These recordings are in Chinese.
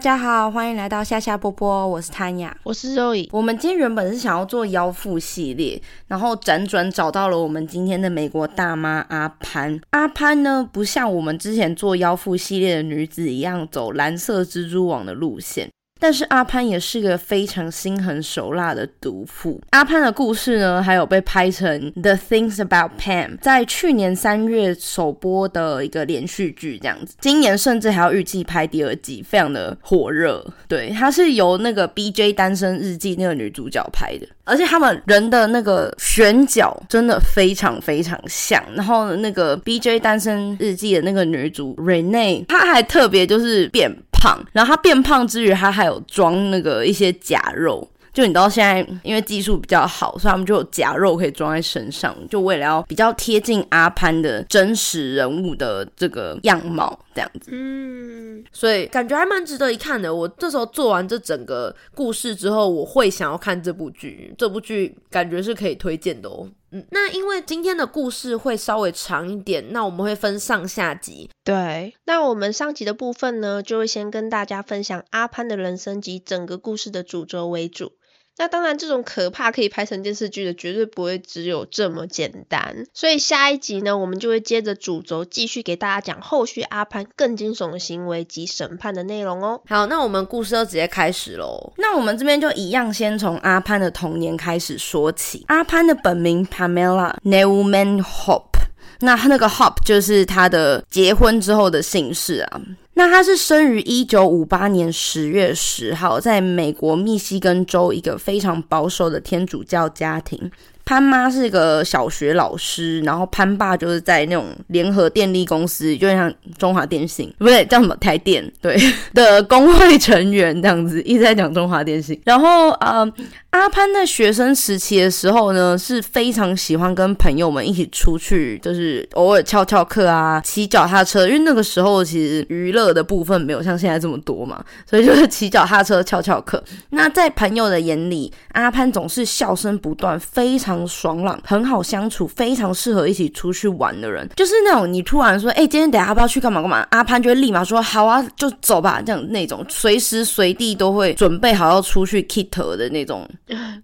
大家好，欢迎来到夏夏波波，我是谭雅，我是周 e 我们今天原本是想要做腰腹系列，然后辗转找到了我们今天的美国大妈阿潘。阿潘呢，不像我们之前做腰腹系列的女子一样走蓝色蜘蛛网的路线。但是阿潘也是个非常心狠手辣的毒妇。阿潘的故事呢，还有被拍成《The Things About Pam》在去年三月首播的一个连续剧，这样子。今年甚至还要预计拍第二季，非常的火热。对，它是由那个《B.J. 单身日记》那个女主角拍的，而且他们人的那个选角真的非常非常像。然后那个《B.J. 单身日记》的那个女主 Rene，她还特别就是变。胖，然后她变胖之余，她还有装那个一些假肉。就你知道现在因为技术比较好，所以他们就有假肉可以装在身上，就为了要比较贴近阿潘的真实人物的这个样貌这样子。嗯，所以感觉还蛮值得一看的。我这时候做完这整个故事之后，我会想要看这部剧。这部剧感觉是可以推荐的哦。嗯，那因为今天的故事会稍微长一点，那我们会分上下集。对，那我们上集的部分呢，就会先跟大家分享阿潘的人生及整个故事的主轴为主。那当然，这种可怕可以拍成电视剧的，绝对不会只有这么简单。所以下一集呢，我们就会接着主轴继续给大家讲后续阿潘更惊悚的行为及审判的内容哦。好，那我们故事就直接开始喽。那我们这边就一样，先从阿潘的童年开始说起。阿潘的本名 Pamela Newman Hope，那他那个 Hope 就是他的结婚之后的姓氏啊。那他是生于一九五八年十月十号，在美国密西根州一个非常保守的天主教家庭。潘妈是一个小学老师，然后潘爸就是在那种联合电力公司，就像中华电信，不对，叫什么台电，对的工会成员这样子，一直在讲中华电信。然后呃，阿潘在学生时期的时候呢，是非常喜欢跟朋友们一起出去，就是偶尔翘翘课啊，骑脚踏车，因为那个时候其实娱乐的部分没有像现在这么多嘛，所以就是骑脚踏车翘翘课。那在朋友的眼里，阿潘总是笑声不断，非常。爽朗，很好相处，非常适合一起出去玩的人，就是那种你突然说，哎，今天等下要不要去干嘛干嘛？阿潘就会立马说，好啊，就走吧，这样那种随时随地都会准备好要出去 k i t 的那种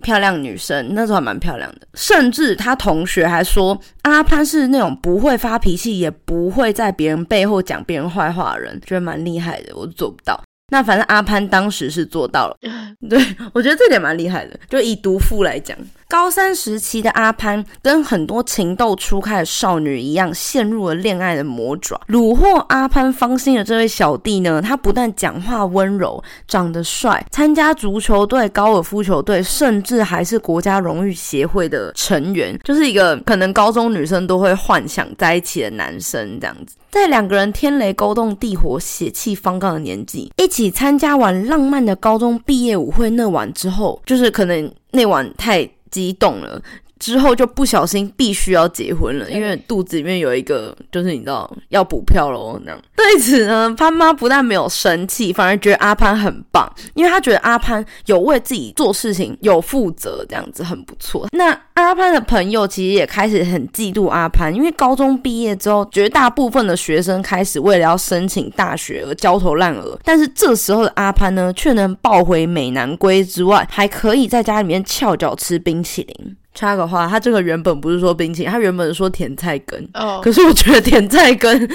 漂亮女生，那时候还蛮漂亮的。甚至他同学还说，阿潘是那种不会发脾气，也不会在别人背后讲别人坏话的人，觉得蛮厉害的。我做不到。那反正阿潘当时是做到了，对我觉得这点蛮厉害的。就以毒妇来讲，高三时期的阿潘跟很多情窦初开的少女一样，陷入了恋爱的魔爪。虏获阿潘芳心的这位小弟呢，他不但讲话温柔，长得帅，参加足球队、高尔夫球队，甚至还是国家荣誉协会的成员，就是一个可能高中女生都会幻想在一起的男生这样子。在两个人天雷勾动地火、血气方刚的年纪，一起参加完浪漫的高中毕业舞会那晚之后，就是可能那晚太激动了。之后就不小心必须要结婚了，因为肚子里面有一个，就是你知道要补票喽那样。对此呢，潘妈不但没有生气，反而觉得阿潘很棒，因为他觉得阿潘有为自己做事情有负责，这样子很不错。那阿潘的朋友其实也开始很嫉妒阿潘，因为高中毕业之后，绝大部分的学生开始为了要申请大学而焦头烂额，但是这时候的阿潘呢，却能抱回美男归之外，还可以在家里面翘脚吃冰淇淋。插个话，他这个原本不是说冰淇淋，他原本是说甜菜根。哦，可是我觉得甜菜根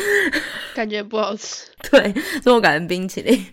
感觉不好吃。对，所以我改成冰淇淋。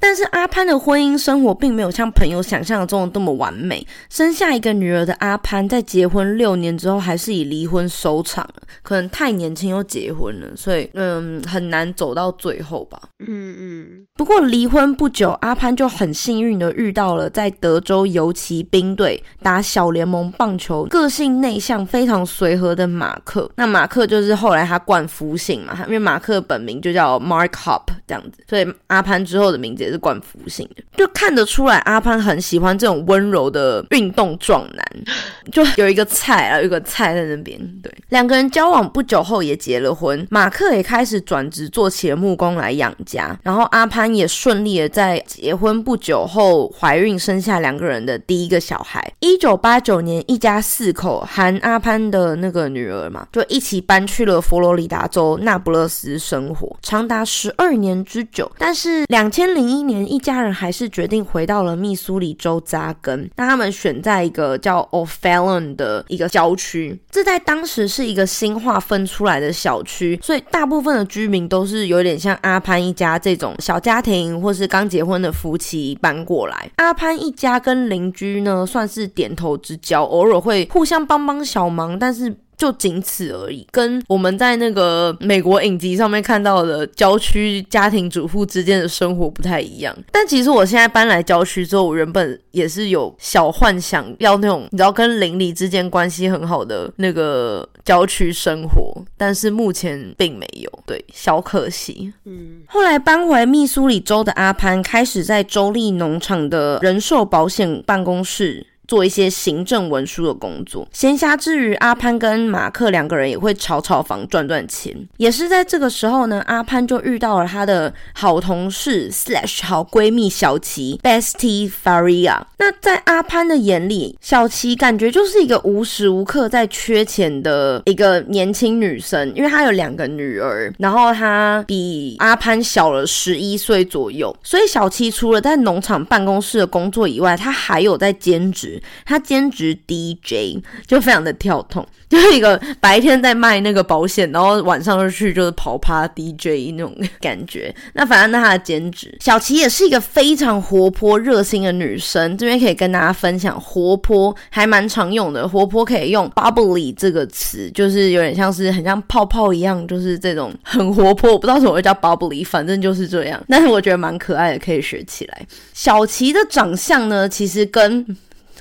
但是阿潘的婚姻生活并没有像朋友想象中的这么完美。生下一个女儿的阿潘，在结婚六年之后，还是以离婚收场。可能太年轻又结婚了，所以嗯，很难走到最后吧。嗯嗯。不过离婚不久，阿潘就很幸运的遇到了在德州游骑兵队打小联盟棒球、个性内向、非常随和的马克。那马克就是后来他冠夫姓嘛，因为马克本名就叫 Mark Hop 这样子，所以阿潘之后的名字。是冠夫姓的，就看得出来阿潘很喜欢这种温柔的运动壮男，就有一个菜啊，有一个菜在那边。对，两个人交往不久后也结了婚，马克也开始转职做起了木工来养家，然后阿潘也顺利的在结婚不久后怀孕生下两个人的第一个小孩。一九八九年，一家四口含阿潘的那个女儿嘛，就一起搬去了佛罗里达州那不勒斯生活，长达十二年年之久。但是两千零一年，一家人还是决定回到了密苏里州扎根。那他们选在一个叫 O'Fallon 的一个郊区，这在当时是一个新划分出来的小区，所以大部分的居民都是有点像阿潘一家这种小家庭，或是刚结婚的夫妻搬过来。阿潘一家跟邻居呢算是点头之交，偶尔会互相帮帮小忙，但是。就仅此而已，跟我们在那个美国影集上面看到的郊区家庭主妇之间的生活不太一样。但其实我现在搬来郊区之后，我原本也是有小幻想要那种你知道跟邻里之间关系很好的那个郊区生活，但是目前并没有，对，小可惜。嗯，后来搬回密苏里州的阿潘开始在州立农场的人寿保险办公室。做一些行政文书的工作，闲暇之余，阿潘跟马克两个人也会炒炒房赚赚钱。也是在这个时候呢，阿潘就遇到了他的好同事 slash 好闺蜜小琪 Bestie Faria。那在阿潘的眼里，小琪感觉就是一个无时无刻在缺钱的一个年轻女生，因为她有两个女儿，然后她比阿潘小了十一岁左右，所以小琪除了在农场办公室的工作以外，她还有在兼职。他兼职 DJ，就非常的跳痛，就是一个白天在卖那个保险，然后晚上就去就是跑趴 DJ 那种感觉。那反正那他的兼职，小琪也是一个非常活泼热心的女生。这边可以跟大家分享，活泼还蛮常用的，活泼可以用 bubbly 这个词，就是有点像是很像泡泡一样，就是这种很活泼。我不知道什么会叫 bubbly，反正就是这样。但是我觉得蛮可爱的，可以学起来。小琪的长相呢，其实跟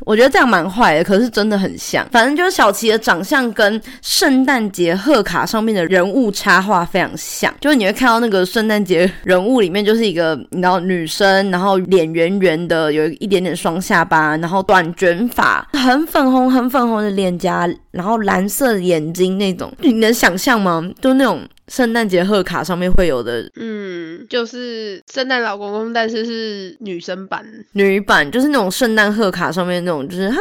我觉得这样蛮坏的，可是真的很像。反正就是小琪的长相跟圣诞节贺卡上面的人物插画非常像，就是你会看到那个圣诞节人物里面就是一个你知道女生，然后脸圆圆的，有一点点双下巴，然后短卷发，很粉红很粉红的脸颊，然后蓝色眼睛那种，你能想象吗？就那种。圣诞节贺卡上面会有的，嗯，就是圣诞老公公，但是是女生版、女版，就是那种圣诞贺卡上面那种，就是哈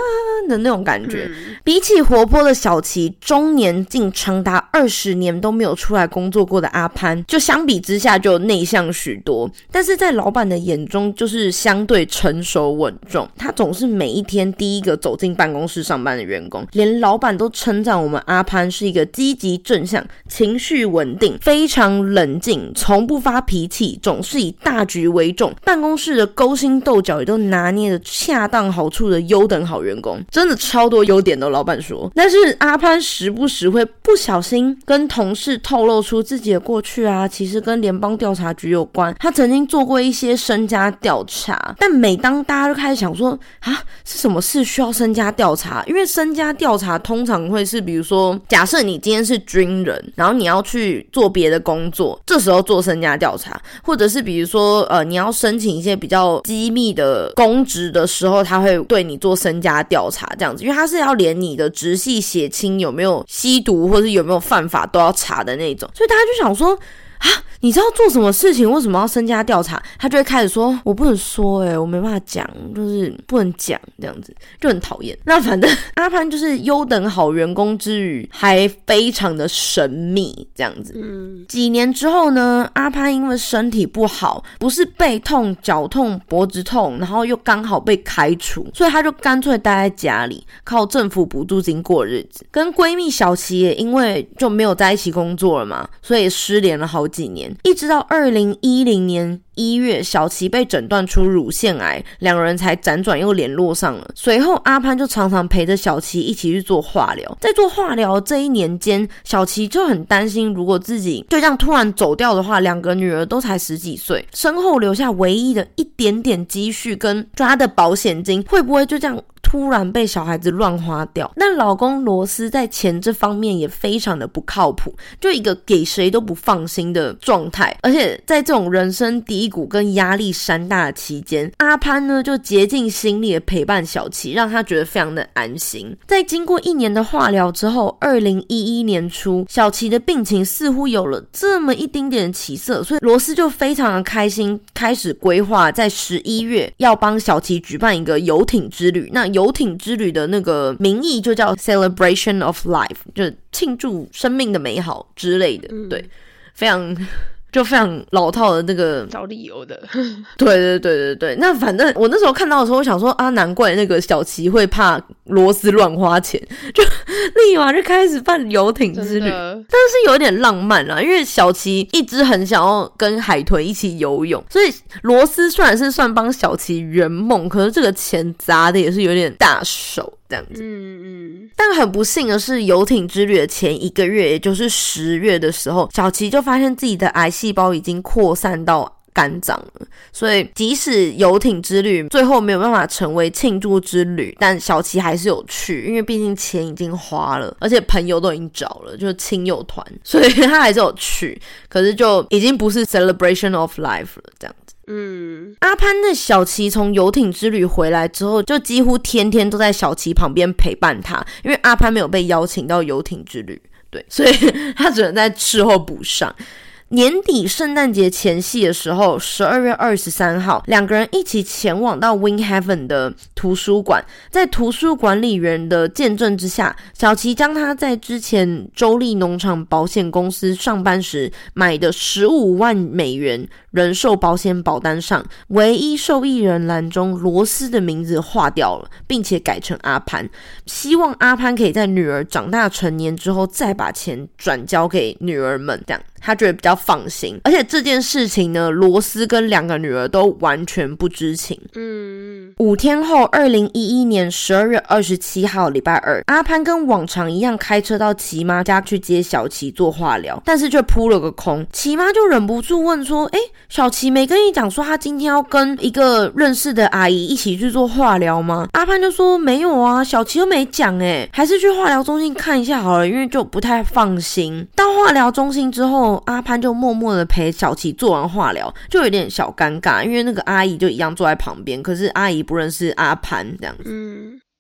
的那种感觉。比起活泼的小琪，中年竟长达二十年都没有出来工作过的阿潘，就相比之下就内向许多。但是在老板的眼中，就是相对成熟稳重。他总是每一天第一个走进办公室上班的员工，连老板都称赞我们阿潘是一个积极正向、情绪稳。定非常冷静，从不发脾气，总是以大局为重。办公室的勾心斗角也都拿捏的恰当好处的优等好员工，真的超多优点的。老板说，但是阿潘时不时会不小心跟同事透露出自己的过去啊，其实跟联邦调查局有关。他曾经做过一些身家调查，但每当大家都开始想说啊，是什么事需要身家调查？因为身家调查通常会是，比如说，假设你今天是军人，然后你要去。做别的工作，这时候做身家调查，或者是比如说，呃，你要申请一些比较机密的公职的时候，他会对你做身家调查，这样子，因为他是要连你的直系血亲有没有吸毒或者有没有犯法都要查的那种，所以大家就想说。啊，你知道做什么事情为什么要身家调查？他就会开始说：“我不能说，哎，我没办法讲，就是不能讲，这样子就很讨厌。”那反正 阿潘就是优等好员工之余，还非常的神秘，这样子。嗯，几年之后呢，阿潘因为身体不好，不是背痛、脚痛、脖子痛，然后又刚好被开除，所以他就干脆待在家里，靠政府补助金过日子。跟闺蜜小琪也因为就没有在一起工作了嘛，所以失联了好。几年，一直到二零一零年一月，小琪被诊断出乳腺癌，两人才辗转又联络上了。随后，阿潘就常常陪着小琪一起去做化疗。在做化疗这一年间，小琪就很担心，如果自己就这样突然走掉的话，两个女儿都才十几岁，身后留下唯一的一点点积蓄跟抓的保险金，会不会就这样？突然被小孩子乱花掉，那老公罗斯在钱这方面也非常的不靠谱，就一个给谁都不放心的状态。而且在这种人生低谷跟压力山大的期间，阿潘呢就竭尽心力的陪伴小琪，让他觉得非常的安心。在经过一年的化疗之后，二零一一年初，小琪的病情似乎有了这么一丁点的起色，所以罗斯就非常的开心，开始规划在十一月要帮小琪举办一个游艇之旅。那艇之旅的那个名义就叫 Celebration of Life，就是庆祝生命的美好之类的，对，非常。就非常老套的那个找理由的。对对对对对，那反正我那时候看到的时候，我想说啊，难怪那个小琪会怕罗斯乱花钱，就 立马就开始办游艇之旅。但是有点浪漫啦，因为小琪一直很想要跟海豚一起游泳，所以罗斯虽然是算帮小琪圆梦，可是这个钱砸的也是有点大手。这样子，嗯嗯，但很不幸的是，游艇之旅的前一个月，也就是十月的时候，小琪就发现自己的癌细胞已经扩散到肝脏了。所以，即使游艇之旅最后没有办法成为庆祝之旅，但小琪还是有去，因为毕竟钱已经花了，而且朋友都已经找了，就是亲友团，所以他还是有去。可是，就已经不是 celebration of life 了，这样。嗯，阿潘的小琪从游艇之旅回来之后，就几乎天天都在小琪旁边陪伴他，因为阿潘没有被邀请到游艇之旅，对，所以 他只能在事后补上。年底圣诞节前夕的时候，十二月二十三号，两个人一起前往到 Win Heaven 的图书馆，在图书管理员的见证之下，小琪将他在之前州立农场保险公司上班时买的十五万美元人寿保险保单上唯一受益人栏中罗斯的名字划掉了，并且改成阿潘，希望阿潘可以在女儿长大成年之后再把钱转交给女儿们，这样。他觉得比较放心，而且这件事情呢，罗斯跟两个女儿都完全不知情。嗯，五天后，二零一一年十二月二十七号，礼拜二，阿潘跟往常一样开车到齐妈家去接小琪做化疗，但是却扑了个空。齐妈就忍不住问说：“哎，小琪没跟你讲说他今天要跟一个认识的阿姨一起去做化疗吗？”阿潘就说：“没有啊，小琪又没讲，哎，还是去化疗中心看一下好了，因为就不太放心。”到化疗中心之后。阿潘就默默的陪小琪做完化疗，就有点小尴尬，因为那个阿姨就一样坐在旁边，可是阿姨不认识阿潘这样子。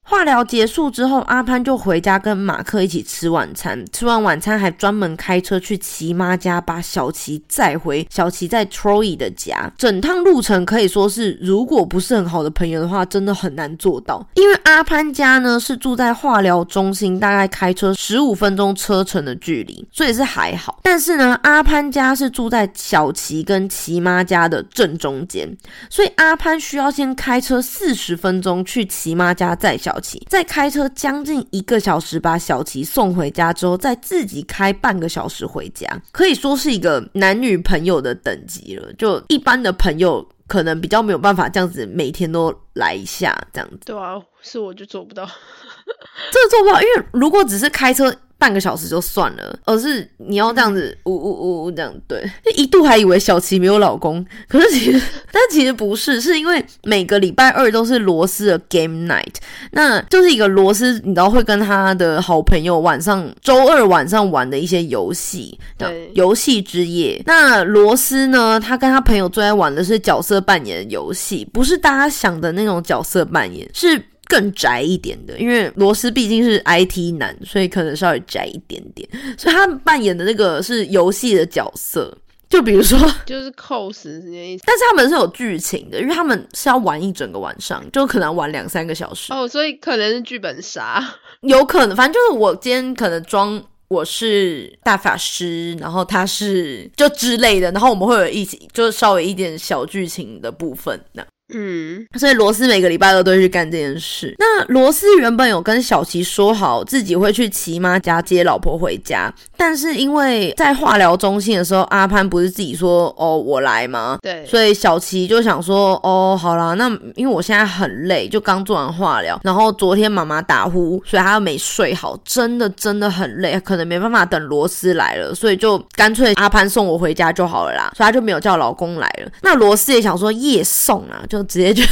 化疗结束之后，阿潘就回家跟马克一起吃晚餐。吃完晚餐，还专门开车去齐妈家把小琪载回小琪在 Troy 的家。整趟路程可以说是，如果不是很好的朋友的话，真的很难做到。因为阿潘家呢是住在化疗中心，大概开车十五分钟车程的距离，所以是还好。但是呢，阿潘家是住在小琪跟齐妈家的正中间，所以阿潘需要先开车四十分钟去齐妈家载小。再开车将近一个小时把小琪送回家之后，再自己开半个小时回家，可以说是一个男女朋友的等级了。就一般的朋友可能比较没有办法这样子每天都来一下这样子。对啊，是我就做不到，这个做不到，因为如果只是开车。半个小时就算了，而是你要这样子呜呜呜呜这样对，就一度还以为小琪没有老公，可是其实 但其实不是，是因为每个礼拜二都是罗斯的 game night，那就是一个罗斯你知道会跟他的好朋友晚上周二晚上玩的一些游戏，对，游戏之夜。那罗斯呢，他跟他朋友最爱玩的是角色扮演游戏，不是大家想的那种角色扮演，是。更宅一点的，因为罗斯毕竟是 IT 男，所以可能稍微宅一点点。所以他扮演的那个是游戏的角色，就比如说 就是 cos 这意思。但是他们是有剧情的，因为他们是要玩一整个晚上，就可能玩两三个小时。哦，所以可能是剧本杀，有可能。反正就是我今天可能装我是大法师，然后他是就之类的，然后我们会有一起就是稍微一点小剧情的部分那。嗯，所以罗斯每个礼拜二都会去干这件事。那罗斯原本有跟小琪说好自己会去齐妈家接老婆回家，但是因为在化疗中心的时候，阿潘不是自己说哦我来吗？对，所以小琪就想说哦好啦，那因为我现在很累，就刚做完化疗，然后昨天妈妈打呼，所以她又没睡好，真的真的很累，可能没办法等罗斯来了，所以就干脆阿潘送我回家就好了啦，所以她就没有叫老公来了。那罗斯也想说夜送啊，就。直接就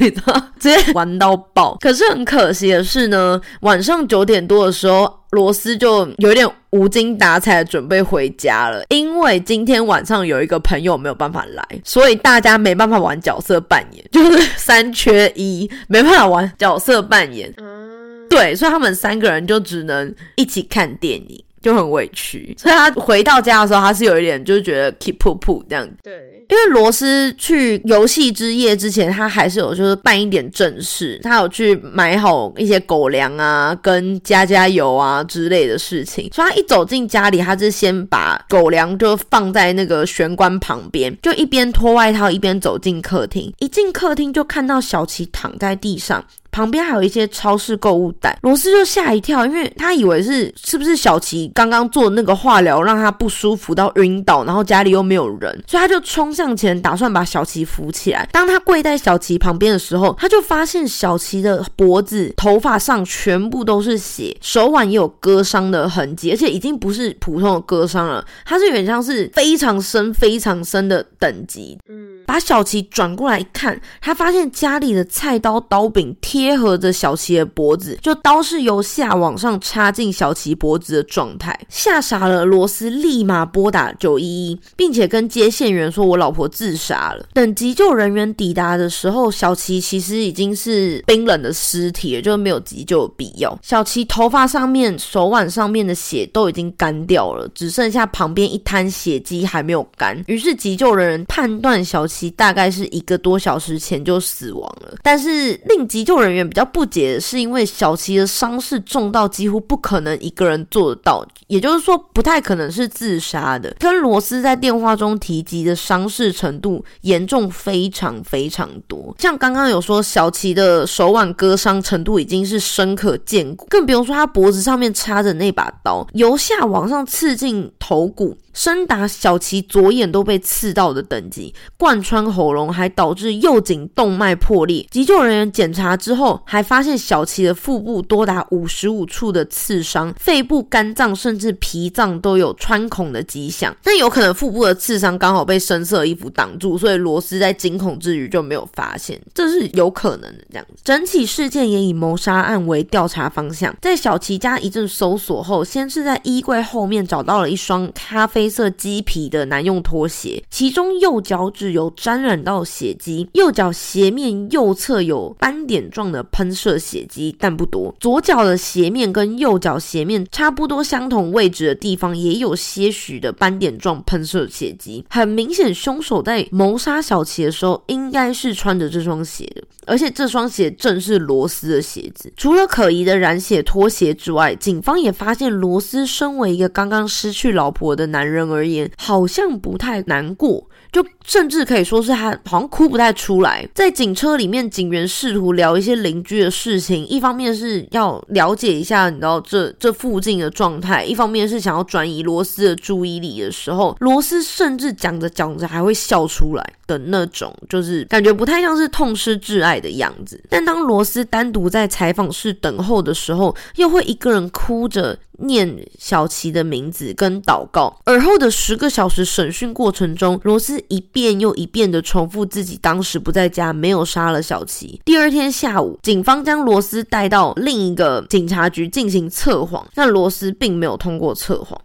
你知道，直接 玩到爆。可是很可惜的是呢，晚上九点多的时候，罗斯就有点无精打采，准备回家了。因为今天晚上有一个朋友没有办法来，所以大家没办法玩角色扮演，就是三缺一，没办法玩角色扮演。嗯，对，所以他们三个人就只能一起看电影。就很委屈。所以他回到家的时候，他是有一点就是觉得 keep 噗噗这样子。对，因为罗斯去游戏之夜之前，他还是有就是办一点正事，他有去买好一些狗粮啊，跟加加油啊之类的事情。所以他一走进家里，他是先把狗粮就放在那个玄关旁边，就一边脱外套一边走进客厅。一进客厅就看到小琪躺在地上。旁边还有一些超市购物袋，罗斯就吓一跳，因为他以为是是不是小琪刚刚做那个化疗让他不舒服到晕倒，然后家里又没有人，所以他就冲向前打算把小琪扶起来。当他跪在小琪旁边的时候，他就发现小琪的脖子、头发上全部都是血，手腕也有割伤的痕迹，而且已经不是普通的割伤了，它是有点像是非常深、非常深的等级。嗯，把小琪转过来一看，他发现家里的菜刀、刀柄贴。贴合着小琪的脖子，就刀是由下往上插进小琪脖子的状态，吓傻了罗斯，立马拨打九一一，并且跟接线员说：“我老婆自杀了。”等急救人员抵达的时候，小琪其实已经是冰冷的尸体了，就没有急救的必要。小琪头发上面、手腕上面的血都已经干掉了，只剩下旁边一滩血迹还没有干。于是急救人员判断小琪大概是一个多小时前就死亡了，但是令急救人。人员比较不解的是，因为小琪的伤势重到几乎不可能一个人做得到，也就是说不太可能是自杀的。跟罗斯在电话中提及的伤势程度严重非常非常多，像刚刚有说小琪的手腕割伤程度已经是深可见骨，更不用说他脖子上面插着那把刀，由下往上刺进头骨。深达小琪左眼都被刺到的等级，贯穿喉咙，还导致右颈动脉破裂。急救人员检查之后，还发现小琪的腹部多达五十五处的刺伤，肺部、肝脏甚至脾脏都有穿孔的迹象。那有可能腹部的刺伤刚好被深色衣服挡住，所以罗斯在惊恐之余就没有发现，这是有可能的。这样子，整起事件也以谋杀案为调查方向。在小琪家一阵搜索后，先是在衣柜后面找到了一双咖啡。黑色鸡皮的男用拖鞋，其中右脚趾有沾染到血迹，右脚鞋面右侧有斑点状的喷射血迹，但不多。左脚的鞋面跟右脚鞋面差不多相同位置的地方也有些许的斑点状喷射血迹，很明显，凶手在谋杀小琪的时候应该是穿着这双鞋的，而且这双鞋正是罗斯的鞋子。除了可疑的染血拖鞋之外，警方也发现罗斯身为一个刚刚失去老婆的男人。人而言，好像不太难过。就甚至可以说是他好像哭不太出来，在警车里面，警员试图聊一些邻居的事情，一方面是要了解一下你知道这这附近的状态，一方面是想要转移罗斯的注意力的时候，罗斯甚至讲着讲着还会笑出来的那种，就是感觉不太像是痛失挚爱的样子。但当罗斯单独在采访室等候的时候，又会一个人哭着念小琪的名字跟祷告。而后的十个小时审讯过程中，罗斯。一遍又一遍的重复自己当时不在家，没有杀了小琪。第二天下午，警方将罗斯带到另一个警察局进行测谎，但罗斯并没有通过测谎。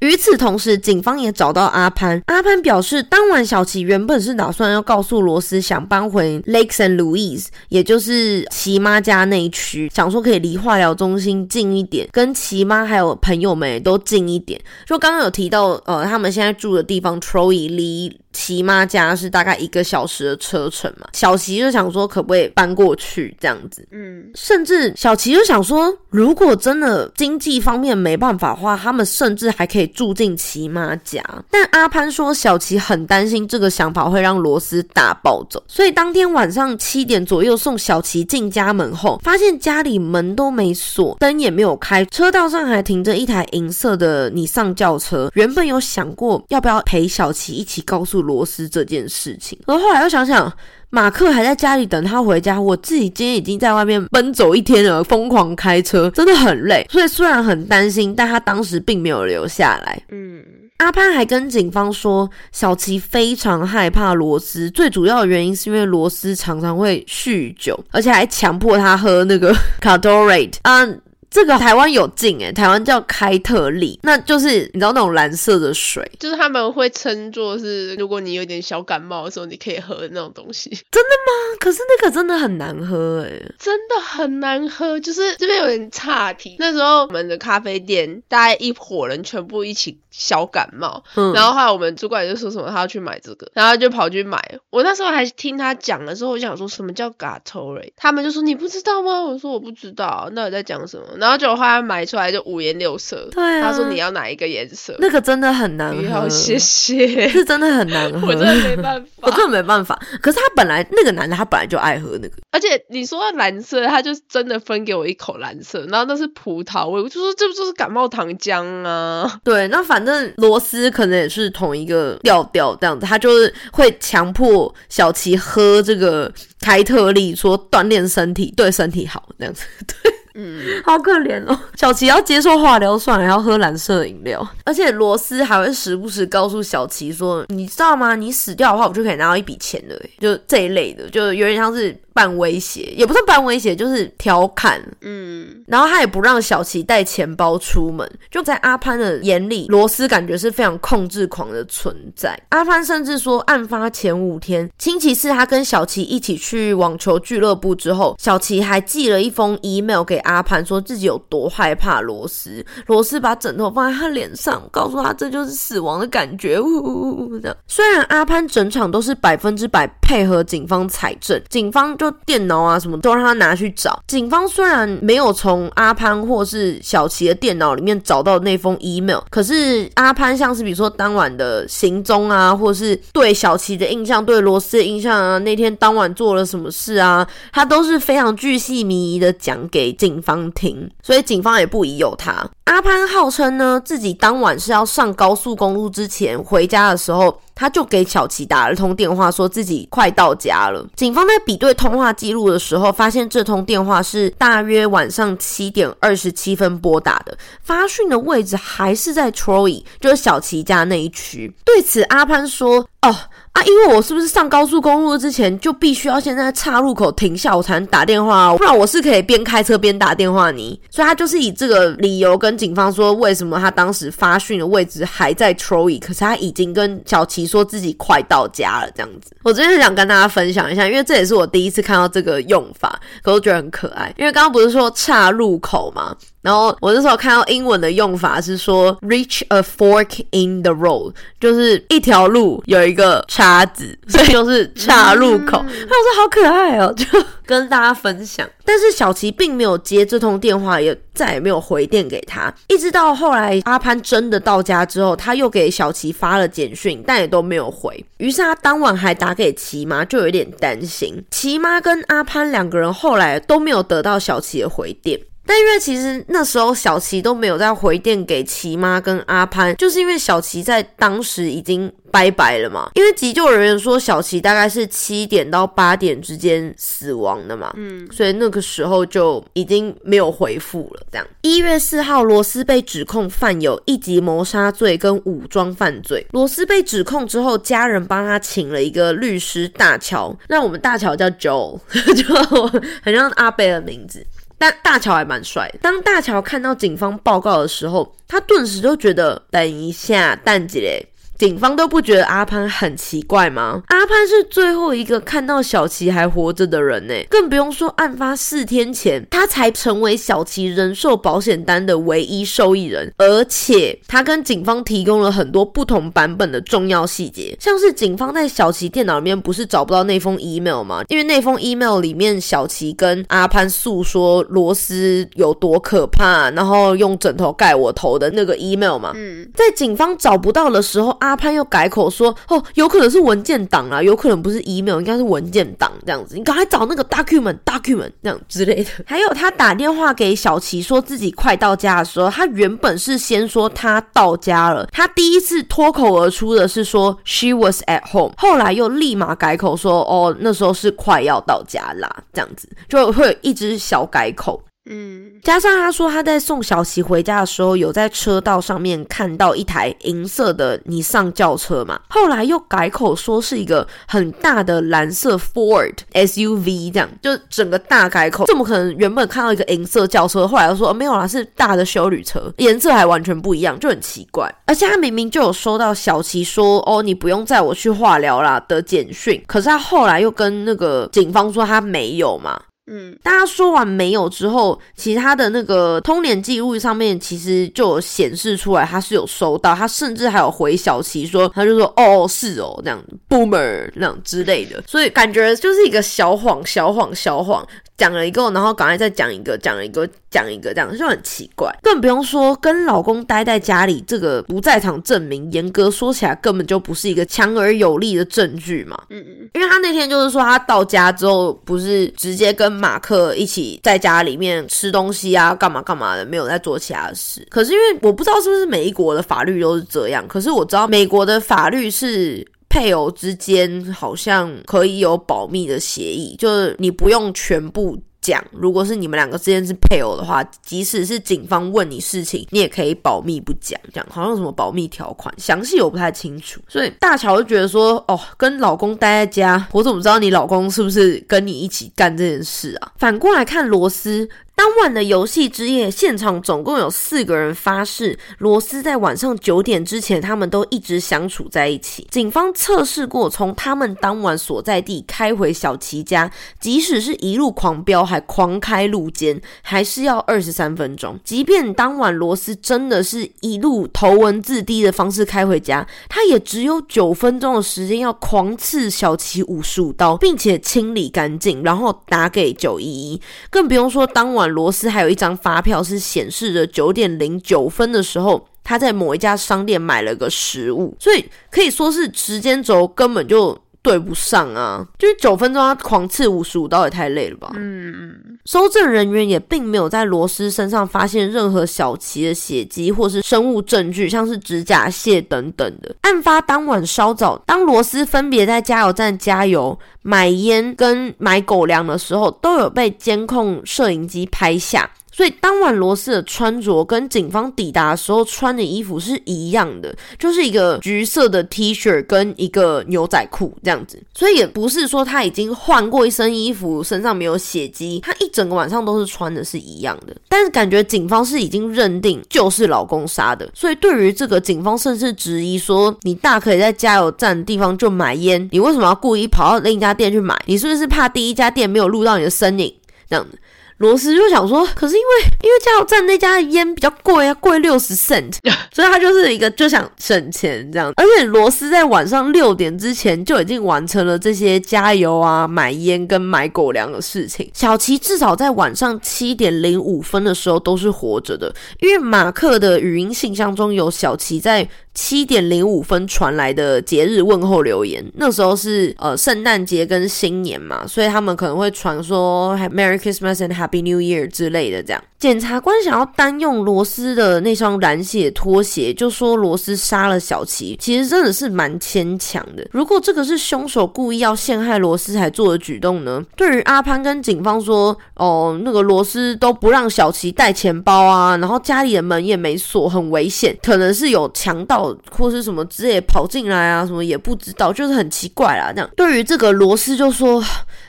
与此同时，警方也找到阿潘。阿潘表示，当晚小琪原本是打算要告诉罗斯，想搬回 Lakes and Louise，也就是齐妈家那一区，想说可以离化疗中心近一点，跟齐妈还有朋友们也都近一点。就刚刚有提到，呃，他们现在住的地方 Troy 离。齐妈家是大概一个小时的车程嘛，小齐就想说可不可以搬过去这样子，嗯，甚至小齐就想说，如果真的经济方面没办法的话，他们甚至还可以住进齐妈家。但阿潘说，小齐很担心这个想法会让罗斯大暴走，所以当天晚上七点左右送小齐进家门后，发现家里门都没锁，灯也没有开，车道上还停着一台银色的你上轿车。原本有想过要不要陪小齐一起告诉。罗斯这件事情，而后来又想想，马克还在家里等他回家，我自己今天已经在外面奔走一天了，疯狂开车，真的很累。所以虽然很担心，但他当时并没有留下来。嗯，阿潘还跟警方说，小琪非常害怕罗斯，最主要的原因是因为罗斯常常会酗酒，而且还强迫他喝那个卡多瑞。嗯。这个台湾有进哎，台湾叫开特利，那就是你知道那种蓝色的水，就是他们会称作是，如果你有点小感冒的时候，你可以喝的那种东西。真的吗？可是那个真的很难喝哎，真的很难喝。就是这边有点岔题，那时候我们的咖啡店大概一伙人全部一起小感冒，然后后来我们主管就说什么他要去买这个，然后就跑去买。我那时候还听他讲的时候，我想说什么叫 Gatorade，他们就说你不知道吗？我说我不知道，那你在讲什么？然后就后来买出来就五颜六色。对啊，他说你要哪一个颜色？那个真的很难喝。谢谢，是真的很难喝。我真的没办法，我真的没办法。可是他本来那个男的，他本来就爱喝那个。而且你说蓝色，他就真的分给我一口蓝色，然后那是葡萄味，我就说这不就是感冒糖浆啊？对，那反正罗斯可能也是同一个调调这样子，他就是会强迫小琪喝这个开特利，说锻炼身体对身体好这样子。对。嗯，好可怜哦。小琪要接受化疗，算了，要喝蓝色饮料。而且罗斯还会时不时告诉小琪说：“你知道吗？你死掉的话，我就可以拿到一笔钱了。”就这一类的，就有点像是。半威胁也不是半威胁，就是调侃。嗯，然后他也不让小琪带钱包出门。就在阿潘的眼里，罗斯感觉是非常控制狂的存在。阿潘甚至说，案发前五天，星期四他跟小琪一起去网球俱乐部之后，小琪还寄了一封 email 给阿潘，说自己有多害怕罗斯。罗斯把枕头放在他脸上，告诉他这就是死亡的感觉。呜呜呜的。虽然阿潘整场都是百分之百配合警方采证，警方。就电脑啊，什么都让他拿去找。警方虽然没有从阿潘或是小琪的电脑里面找到那封 email，可是阿潘像是比如说当晚的行踪啊，或是对小琪的印象、对罗斯的印象啊，那天当晚做了什么事啊，他都是非常巨细靡遗的讲给警警方停，所以警方也不疑有他。阿潘号称呢，自己当晚是要上高速公路之前回家的时候。他就给小琪打了通电话，说自己快到家了。警方在比对通话记录的时候，发现这通电话是大约晚上七点二十七分拨打的，发讯的位置还是在 Troy，就是小琪家那一区。对此，阿潘说：“哦。”啊，因为我是不是上高速公路之前就必须要先在岔路口停下，我才能打电话，不然我是可以边开车边打电话你。所以他就是以这个理由跟警方说，为什么他当时发讯的位置还在 Troy，可是他已经跟小琪说自己快到家了，这样子。我真的想跟大家分享一下，因为这也是我第一次看到这个用法，可我觉得很可爱。因为刚刚不是说岔路口吗？然后我那时候看到英文的用法是说 reach a fork in the road，就是一条路有一个叉子，所以就是岔路口。那我说好可爱哦，就 跟大家分享。但是小琪并没有接这通电话，也再也没有回电给他。一直到后来阿潘真的到家之后，他又给小琪发了简讯，但也都没有回。于是他当晚还打给琪妈，就有点担心。琪妈跟阿潘两个人后来都没有得到小琪的回电。但因为其实那时候小琪都没有再回电给琪妈跟阿潘，就是因为小琪在当时已经。拜拜了嘛？因为急救人员说小琪大概是七点到八点之间死亡的嘛，嗯，所以那个时候就已经没有回复了。这样，一月四号，罗斯被指控犯有一级谋杀罪跟武装犯罪。罗斯被指控之后，家人帮他请了一个律师大乔，那我们大乔叫 Joe，就很像阿贝的名字。但大乔还蛮帅。当大乔看到警方报告的时候，他顿时就觉得，等一下，蛋姐。警方都不觉得阿潘很奇怪吗？阿潘是最后一个看到小琪还活着的人呢，更不用说案发四天前，他才成为小琪人寿保险单的唯一受益人，而且他跟警方提供了很多不同版本的重要细节，像是警方在小琪电脑里面不是找不到那封 email 吗？因为那封 email 里面小琪跟阿潘诉说罗斯有多可怕，然后用枕头盖我头的那个 email 嘛。嗯，在警方找不到的时候，阿阿潘又改口说：“哦，有可能是文件档啊，有可能不是 email，应该是文件档这样子。你赶快找那个 document，document 这样之类的。还有，他打电话给小琪说自己快到家的时候，他原本是先说他到家了。他第一次脱口而出的是说 she was at home，后来又立马改口说哦，那时候是快要到家啦，这样子就会一直小改口。”嗯，加上他说他在送小琪回家的时候，有在车道上面看到一台银色的尼桑轿车嘛，后来又改口说是一个很大的蓝色 Ford SUV，这样就整个大改口，怎么可能原本看到一个银色轿车，后来又说、没有啦，是大的修旅车，颜色还完全不一样，就很奇怪。而且他明明就有收到小琪说哦你不用载我去化疗啦的简讯，可是他后来又跟那个警方说他没有嘛，嗯，大家说完没有之后，其他的那个通联记录上面其实就显示出来，他是有收到，他甚至还有回小琪说，他就说哦是哦这样，boomer 那样之类的，所以感觉就是一个小谎、小谎、小谎。讲了一个，然后赶快再讲一个，讲了一个，讲一个，这样就很奇怪。更不用说跟老公待在家里这个不在场证明，严格说起来根本就不是一个强而有力的证据嘛。嗯嗯因为他那天就是说，他到家之后不是直接跟马克一起在家里面吃东西啊，干嘛干嘛的，没有在做其他的事。可是因为我不知道是不是每一国的法律都是这样，可是我知道美国的法律是。配偶之间好像可以有保密的协议，就是你不用全部讲。如果是你们两个之间是配偶的话，即使是警方问你事情，你也可以保密不讲。这样好像有什么保密条款，详细我不太清楚。所以大乔就觉得说，哦，跟老公待在家，我怎么知道你老公是不是跟你一起干这件事啊？反过来看罗斯。当晚的游戏之夜，现场总共有四个人发誓，罗斯在晚上九点之前，他们都一直相处在一起。警方测试过，从他们当晚所在地开回小琪家，即使是一路狂飙，还狂开路肩，还是要二十三分钟。即便当晚罗斯真的是一路头文字 D 的方式开回家，他也只有九分钟的时间要狂刺小琪五十五刀，并且清理干净，然后打给九一一。更不用说当晚。罗斯还有一张发票是显示着九点零九分的时候，他在某一家商店买了个食物，所以可以说是时间轴根本就对不上啊！就是九分钟他狂刺五十五刀也太累了吧？嗯嗯，搜证人员也并没有在罗斯身上发现任何小琪的血迹或是生物证据，像是指甲屑等等的。案发当晚稍早，当罗斯分别在加油站加油。买烟跟买狗粮的时候，都有被监控摄影机拍下。所以当晚罗斯的穿着跟警方抵达的时候穿的衣服是一样的，就是一个橘色的 T 恤跟一个牛仔裤这样子。所以也不是说他已经换过一身衣服，身上没有血迹，他一整个晚上都是穿的是一样的。但是感觉警方是已经认定就是老公杀的，所以对于这个警方甚至质疑说，你大可以在加油站地方就买烟，你为什么要故意跑到另一家店去买？你是不是怕第一家店没有录到你的身影？这样子。罗斯就想说，可是因为因为加油站那家的烟比较贵啊，贵六十 cent，所以他就是一个就想省钱这样。而且罗斯在晚上六点之前就已经完成了这些加油啊、买烟跟买狗粮的事情。小琪至少在晚上七点零五分的时候都是活着的，因为马克的语音信箱中有小琪在。七点零五分传来的节日问候留言，那时候是呃圣诞节跟新年嘛，所以他们可能会传说 Merry Christmas and Happy b New Year 之类的这样。检察官想要单用罗斯的那双染血拖鞋，就说罗斯杀了小琪，其实真的是蛮牵强的。如果这个是凶手故意要陷害罗斯才做的举动呢？对于阿潘跟警方说，哦，那个罗斯都不让小琪带钱包啊，然后家里的门也没锁，很危险，可能是有强盗或是什么之类跑进来啊，什么也不知道，就是很奇怪啦。这样，对于这个罗斯就说。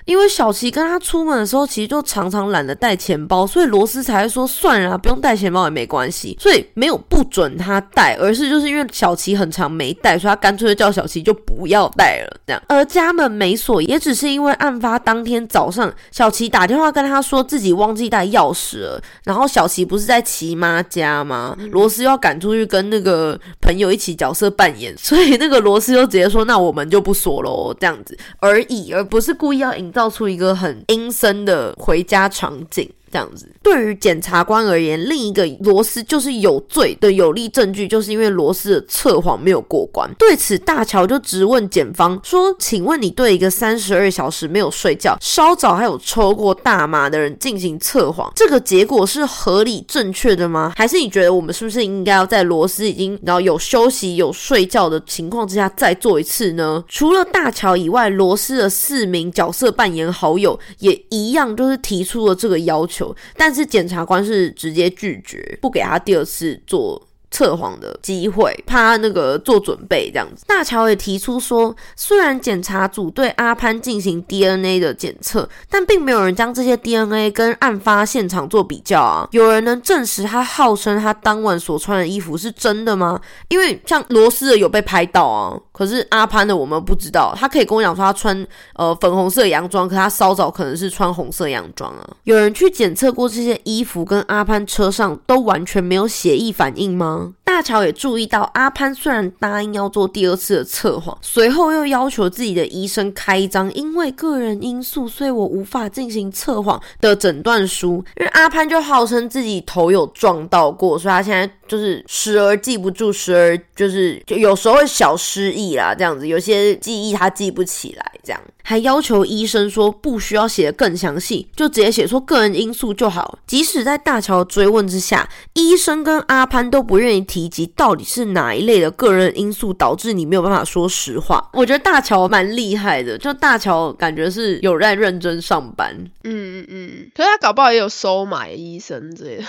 因为小琪跟他出门的时候，其实就常常懒得带钱包，所以罗斯才会说算了，不用带钱包也没关系。所以没有不准他带，而是就是因为小琪很长没带，所以他干脆就叫小琪就不要带了。这样，而家门没锁，也只是因为案发当天早上，小琪打电话跟他说自己忘记带钥匙了。然后小琪不是在琪妈家吗？罗斯要赶出去跟那个朋友一起角色扮演，所以那个罗斯就直接说：“那我们就不锁喽。”这样子而已，而不是故意要营。造出一个很阴森的回家场景。这样子，对于检察官而言，另一个罗斯就是有罪的有力证据，就是因为罗斯的测谎没有过关。对此，大乔就直问检方说：“请问你对一个三十二小时没有睡觉、稍早还有抽过大麻的人进行测谎，这个结果是合理正确的吗？还是你觉得我们是不是应该要在罗斯已经然后有休息、有睡觉的情况之下再做一次呢？除了大乔以外，罗斯的四名角色扮演好友也一样，就是提出了这个要求。但是检察官是直接拒绝，不给他第二次做。测谎的机会，怕那个做准备这样子。大乔也提出说，虽然检察组对阿潘进行 DNA 的检测，但并没有人将这些 DNA 跟案发现场做比较啊。有人能证实他号称他当晚所穿的衣服是真的吗？因为像罗斯的有被拍到啊，可是阿潘的我们不知道。他可以跟我讲说他穿呃粉红色洋装，可他稍早可能是穿红色洋装啊。有人去检测过这些衣服跟阿潘车上都完全没有血液反应吗？大乔也注意到，阿潘虽然答应要做第二次的测谎，随后又要求自己的医生开一张因为个人因素，所以我无法进行测谎的诊断书。因为阿潘就号称自己头有撞到过，所以他现在就是时而记不住，时而就是就有时候会小失忆啦，这样子，有些记忆他记不起来，这样还要求医生说不需要写的更详细，就直接写出个人因素就好。即使在大乔追问之下，医生跟阿潘都不愿意。提及到底是哪一类的个人因素导致你没有办法说实话？我觉得大乔蛮厉害的，就大乔感觉是有在认真上班。嗯嗯嗯，可是他搞不好也有收买医生之类的。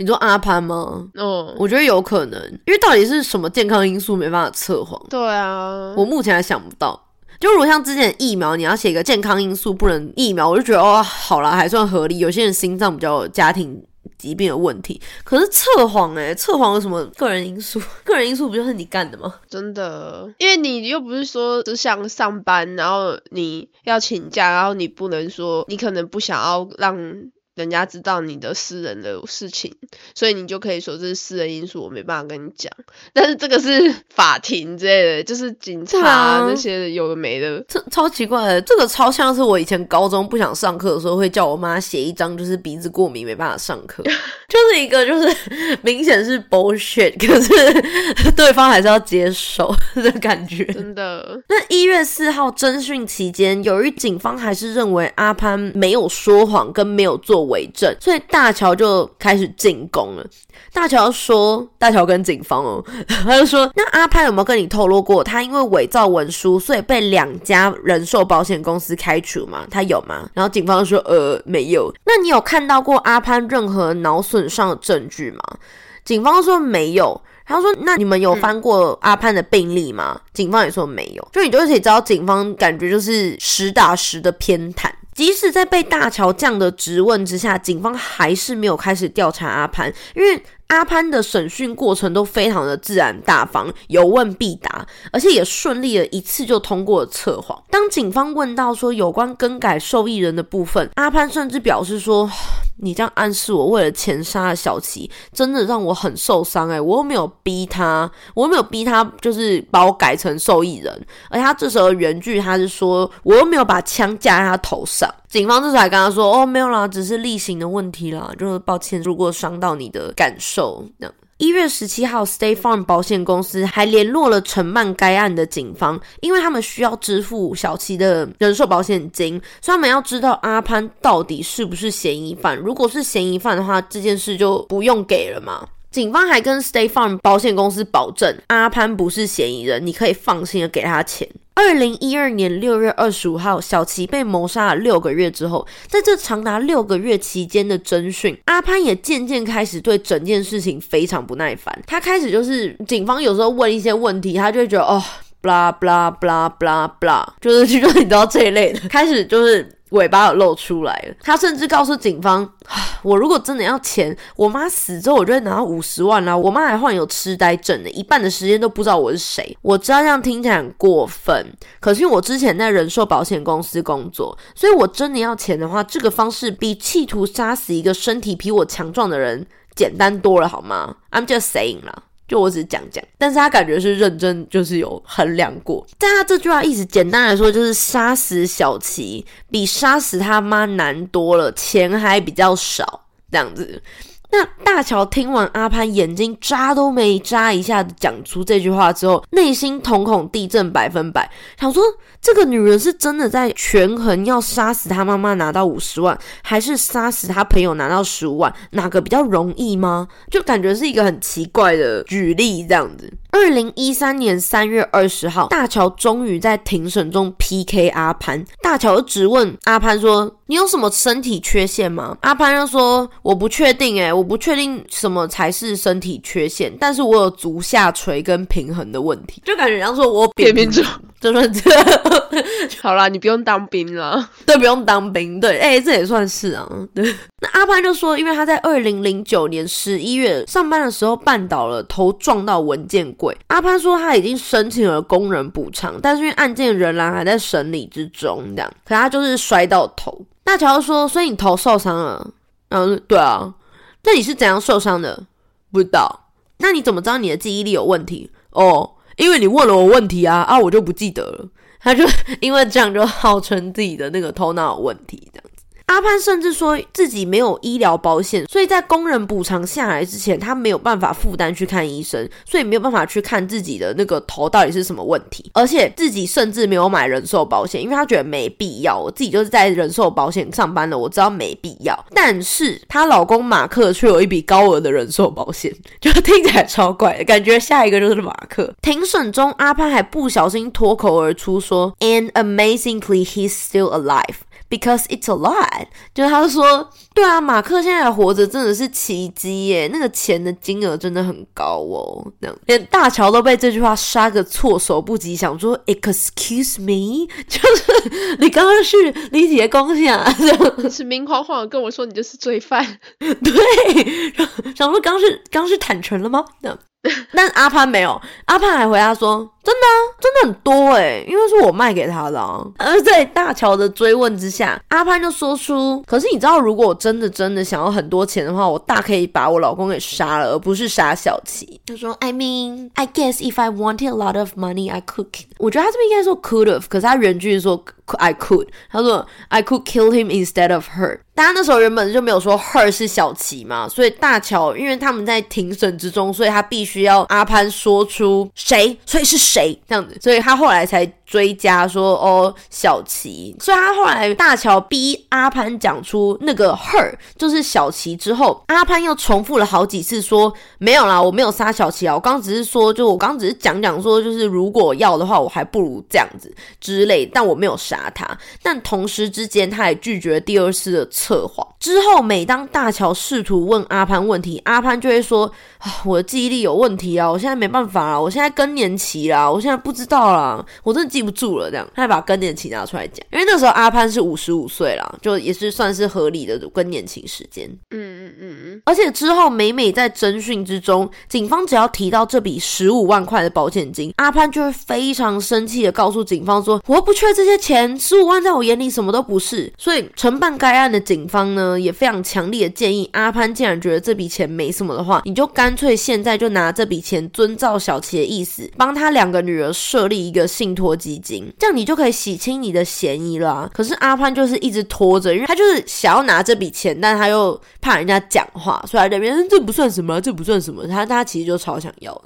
你说阿潘吗？嗯，我觉得有可能，因为到底是什么健康因素没办法测谎？对啊，我目前还想不到。就如果像之前疫苗，你要写一个健康因素不能疫苗，我就觉得哦，好啦，还算合理。有些人心脏比较家庭。疾病的问题，可是测谎哎，测谎有什么个人因素？个人因素不就是你干的吗？真的，因为你又不是说只想上班，然后你要请假，然后你不能说你可能不想要让。人家知道你的私人的事情，所以你就可以说这是私人因素，我没办法跟你讲。但是这个是 法庭之类的，就是警察那些有的没的，这超奇怪的。这个超像是我以前高中不想上课的时候，会叫我妈写一张，就是鼻子过敏没办法上课，就是一个就是 明显是 bullshit，可是对方还是要接受的感觉。真的。那一月四号侦讯期间，由于警方还是认为阿潘没有说谎跟没有做。为证，所以大乔就开始进攻了。大乔说：“大乔跟警方哦，他就说，那阿潘有没有跟你透露过，他因为伪造文书，所以被两家人寿保险公司开除吗？他有吗？”然后警方说：“呃，没有。那你有看到过阿潘任何脑损伤的证据吗？”警方说：“没有。”他说：“那你们有翻过阿潘的病历吗？”警方也说没有。就你就可以知道，警方感觉就是实打实的偏袒。即使在被大乔这样的质问之下，警方还是没有开始调查阿潘，因为阿潘的审讯过程都非常的自然大方，有问必答，而且也顺利的一次就通过了测谎。当警方问到说有关更改受益人的部分，阿潘甚至表示说。你这样暗示我为了钱杀了小琪，真的让我很受伤哎！我又没有逼他，我又没有逼他，就是把我改成受益人。而他这时候原句他是说，我又没有把枪架在他头上。警方这时候还跟他说，哦，没有啦，只是例行的问题啦，就是抱歉，如果伤到你的感受这样。一月十七号，State Farm 保险公司还联络了承办该案的警方，因为他们需要支付小琪的人寿保险金，所以他们要知道阿潘到底是不是嫌疑犯。如果是嫌疑犯的话，这件事就不用给了嘛。警方还跟 State Farm 保险公司保证，阿潘不是嫌疑人，你可以放心的给他钱。二零一二年六月二十五号，小琪被谋杀了六个月之后，在这长达六个月期间的侦讯，阿潘也渐渐开始对整件事情非常不耐烦。他开始就是警方有时候问一些问题，他就会觉得哦，blah blah blah blah blah，就是就 是你知道这一类的，开始就是。尾巴有露出来了，他甚至告诉警方：“ 我如果真的要钱，我妈死之后，我就会拿到五十万啦。我妈还患有痴呆症的，一半的时间都不知道我是谁。我知道这样听起来很过分，可是我之前在人寿保险公司工作，所以我真的要钱的话，这个方式比企图杀死一个身体比我强壮的人简单多了，好吗？I'm just saying 啦。”就我只讲讲，但是他感觉是认真，就是有衡量过。但他这句话意思，简单来说就是杀死小琪比杀死他妈难多了，钱还比较少，这样子。那大乔听完阿潘眼睛眨都没眨一下讲出这句话之后，内心瞳孔地震百分百，想说这个女人是真的在权衡要杀死她妈妈拿到五十万，还是杀死她朋友拿到十五万，哪个比较容易吗？就感觉是一个很奇怪的举例这样子。二零一三年三月二十号，大乔终于在庭审中 PK 阿潘。大乔就质问阿潘说：“你有什么身体缺陷吗？”阿潘就说：“我不确定，诶，我不确定什么才是身体缺陷，但是我有足下垂跟平衡的问题。”就感觉像说我扁平足，就是这。好啦，你不用当兵了，对，不用当兵，对，哎，这也算是啊。对，那阿潘就说，因为他在二零零九年十一月上班的时候绊倒了，头撞到文件柜。阿潘说他已经申请了工人补偿，但是因为案件仍然还在审理之中，这样，可他就是摔到头。大乔说，所以你头受伤了？嗯，对啊。那你是怎样受伤的？不知道。那你怎么知道你的记忆力有问题？哦，因为你问了我问题啊，啊，我就不记得了。他就 因为这样就号称自己的那个头脑有问题，这样。阿潘甚至说自己没有医疗保险，所以在工人补偿下来之前，他没有办法负担去看医生，所以没有办法去看自己的那个头到底是什么问题。而且自己甚至没有买人寿保险，因为他觉得没必要。我自己就是在人寿保险上班的，我知道没必要。但是她老公马克却有一笔高额的人寿保险，就听起来超怪的，感觉下一个就是马克。庭审中，阿潘还不小心脱口而出说：“And amazingly, he's still alive。” Because it's a lot，就是他说，对啊，马克现在还活着真的是奇迹耶，那个钱的金额真的很高哦。那样，连大乔都被这句话杀个措手不及，想说 Excuse me，就是你刚刚是李铁公下，是明晃晃的跟我说你就是罪犯，对，想说刚是刚是坦诚了吗？这样。但阿潘没有，阿潘还回答说：“真的，真的很多诶，因为是我卖给他的。”而在大乔的追问之下，阿潘就说出：“可是你知道，如果我真的真的想要很多钱的话，我大可以把我老公给杀了，而不是杀小琪。”他说：“I mean, I guess if I wanted a lot of money, I could。”我觉得他这边应该说 could have，可是他原句是说 I could。他说：“I could kill him instead of her。”大家那时候原本就没有说 her 是小琪嘛，所以大乔因为他们在庭审之中，所以他必须要阿潘说出谁，所以是谁这样子，所以他后来才。追加说哦，小琪，所以他后来大乔逼阿潘讲出那个 her 就是小琪之后，阿潘又重复了好几次说没有啦，我没有杀小琪啊，我刚只是说，就我刚只是讲讲说，就是如果要的话，我还不如这样子之类，但我没有杀他。但同时之间，他也拒绝第二次的测谎。之后，每当大乔试图问阿潘问题，阿潘就会说啊，我的记忆力有问题啊，我现在没办法了，我现在更年期啦，我现在不知道啦，我真的记。记不住了，这样他还把更年期拿出来讲，因为那时候阿潘是五十五岁了，就也是算是合理的更年期时间。嗯嗯嗯嗯。而且之后每每在侦讯之中，警方只要提到这笔十五万块的保险金，阿潘就会非常生气的告诉警方说：“我不缺这些钱，十五万在我眼里什么都不是。”所以承办该案的警方呢，也非常强烈的建议阿潘，既然觉得这笔钱没什么的话，你就干脆现在就拿这笔钱遵照小琪的意思，帮他两个女儿设立一个信托基。基金，这样你就可以洗清你的嫌疑了。可是阿潘就是一直拖着，因为他就是想要拿这笔钱，但他又怕人家讲话，所以这边这不算什么，这不算什么。他他其实就超想要。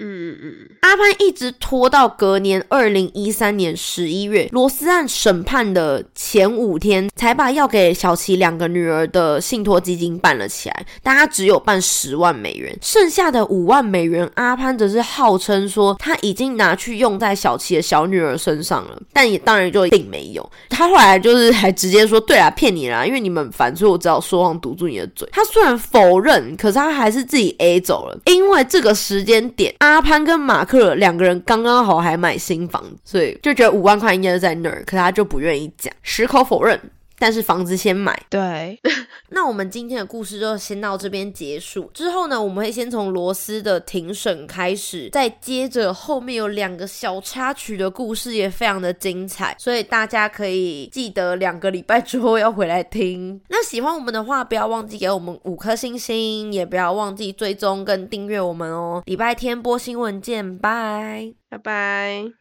嗯嗯嗯，阿潘一直拖到隔年二零一三年十一月，罗斯案审判的前五天，才把要给小琪两个女儿的信托基金办了起来。但他只有办十万美元，剩下的五万美元，阿潘则是号称说他已经拿去用在小琪的小女儿身上了，但也当然就并没有。他后来就是还直接说，对啊，骗你啦，因为你们反所以我只好说谎堵住你的嘴。他虽然否认，可是他还是自己 A 走了，因为这个时间点。阿潘跟马克两个人刚刚好还买新房，所以就觉得五万块应该是在那儿，可他就不愿意讲，矢口否认。但是房子先买。对，那我们今天的故事就先到这边结束。之后呢，我们会先从罗斯的庭审开始，再接着后面有两个小插曲的故事，也非常的精彩，所以大家可以记得两个礼拜之后要回来听。那喜欢我们的话，不要忘记给我们五颗星星，也不要忘记追踪跟订阅我们哦。礼拜天播新闻见，拜拜拜。